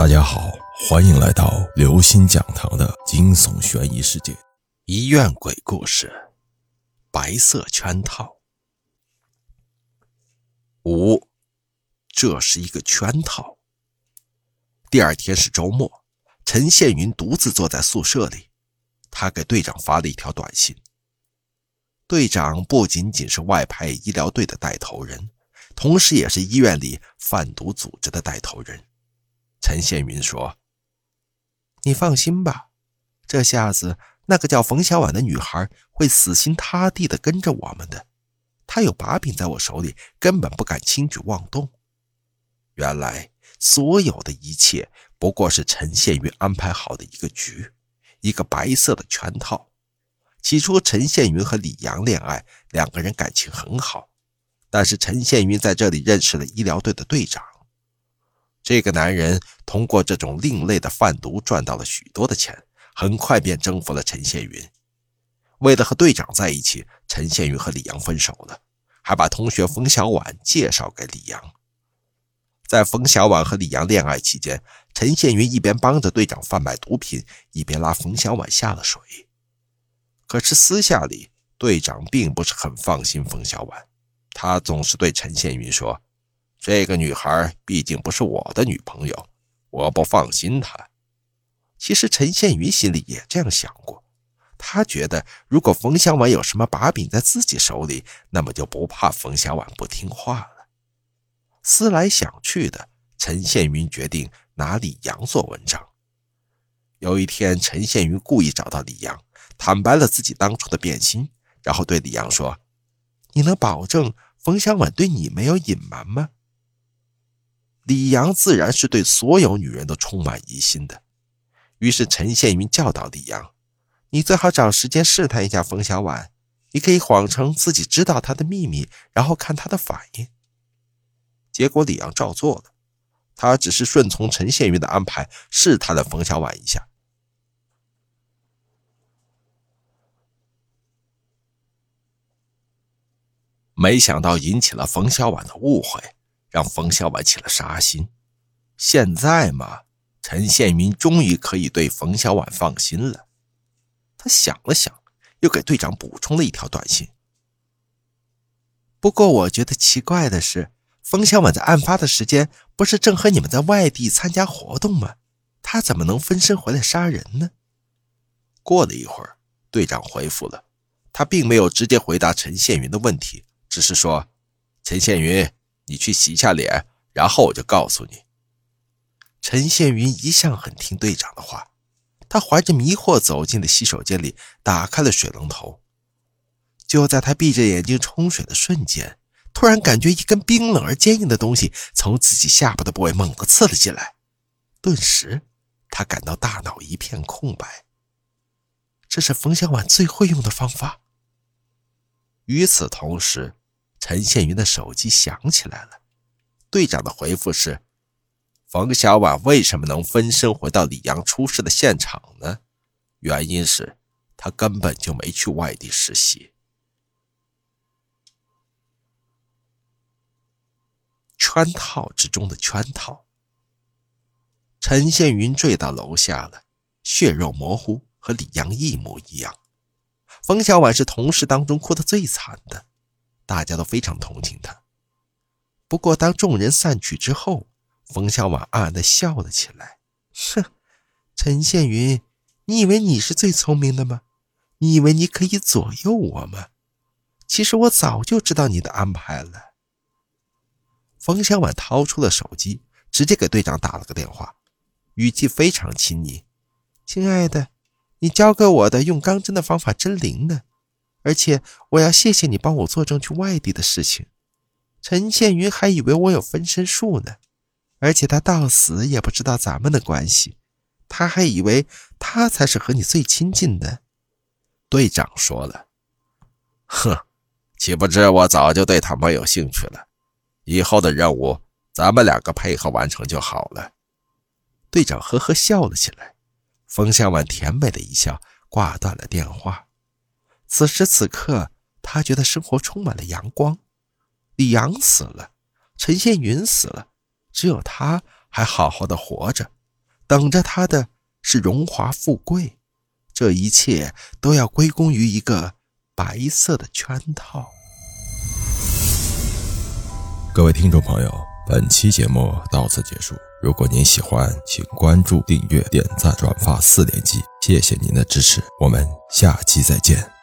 大家好，欢迎来到刘星讲堂的惊悚悬疑世界。医院鬼故事，白色圈套。五，这是一个圈套。第二天是周末，陈宪云独自坐在宿舍里，他给队长发了一条短信。队长不仅仅是外派医疗队的带头人，同时也是医院里贩毒组织的带头人。陈宪云说：“你放心吧，这下子那个叫冯小婉的女孩会死心塌地的跟着我们的。她有把柄在我手里，根本不敢轻举妄动。原来所有的一切不过是陈宪云安排好的一个局，一个白色的圈套。起初，陈宪云和李阳恋爱，两个人感情很好。但是陈宪云在这里认识了医疗队的队长。”这个男人通过这种另类的贩毒赚到了许多的钱，很快便征服了陈宪云。为了和队长在一起，陈宪云和李阳分手了，还把同学冯小婉介绍给李阳。在冯小婉和李阳恋爱期间，陈宪云一边帮着队长贩卖毒品，一边拉冯小婉下了水。可是私下里，队长并不是很放心冯小婉，他总是对陈宪云说。这个女孩毕竟不是我的女朋友，我不放心她。其实陈宪云心里也这样想过，他觉得如果冯小婉有什么把柄在自己手里，那么就不怕冯小婉不听话了。思来想去的，陈宪云决定拿李阳做文章。有一天，陈宪云故意找到李阳，坦白了自己当初的变心，然后对李阳说：“你能保证冯小婉对你没有隐瞒吗？”李阳自然是对所有女人都充满疑心的，于是陈宪云教导李阳：“你最好找时间试探一下冯小婉，你可以谎称自己知道她的秘密，然后看她的反应。”结果李阳照做了，他只是顺从陈宪云的安排，试探了冯小婉一下，没想到引起了冯小婉的误会。让冯小婉起了杀心。现在嘛，陈宪云终于可以对冯小婉放心了。他想了想，又给队长补充了一条短信。不过，我觉得奇怪的是，冯小婉在案发的时间不是正和你们在外地参加活动吗？她怎么能分身回来杀人呢？过了一会儿，队长回复了，他并没有直接回答陈宪云的问题，只是说：“陈宪云。”你去洗一下脸，然后我就告诉你。陈宪云一向很听队长的话，他怀着迷惑走进了洗手间里，打开了水龙头。就在他闭着眼睛冲水的瞬间，突然感觉一根冰冷而坚硬的东西从自己下巴的部位猛地刺了进来，顿时他感到大脑一片空白。这是冯小婉最会用的方法。与此同时。陈宪云的手机响起来了，队长的回复是：“冯小婉为什么能分身回到李阳出事的现场呢？原因是他根本就没去外地实习。”圈套之中的圈套。陈宪云坠到楼下了，血肉模糊，和李阳一模一样。冯小婉是同事当中哭得最惨的。大家都非常同情他。不过，当众人散去之后，冯小婉暗暗的笑了起来。哼，陈宪云，你以为你是最聪明的吗？你以为你可以左右我吗？其实我早就知道你的安排了。冯小婉掏出了手机，直接给队长打了个电话，语气非常亲昵：“亲爱的，你教给我的用钢针的方法真灵呢。”而且我要谢谢你帮我作证去外地的事情，陈倩云还以为我有分身术呢，而且他到死也不知道咱们的关系，他还以为他才是和你最亲近的。队长说了：“哼，岂不知我早就对他没有兴趣了。以后的任务咱们两个配合完成就好了。”队长呵呵笑了起来，冯小婉甜美的一笑，挂断了电话。此时此刻，他觉得生活充满了阳光。李阳死了，陈宪云死了，只有他还好好的活着，等着他的是荣华富贵。这一切都要归功于一个白色的圈套。各位听众朋友，本期节目到此结束。如果您喜欢，请关注、订阅、点赞、转发四连击，谢谢您的支持，我们下期再见。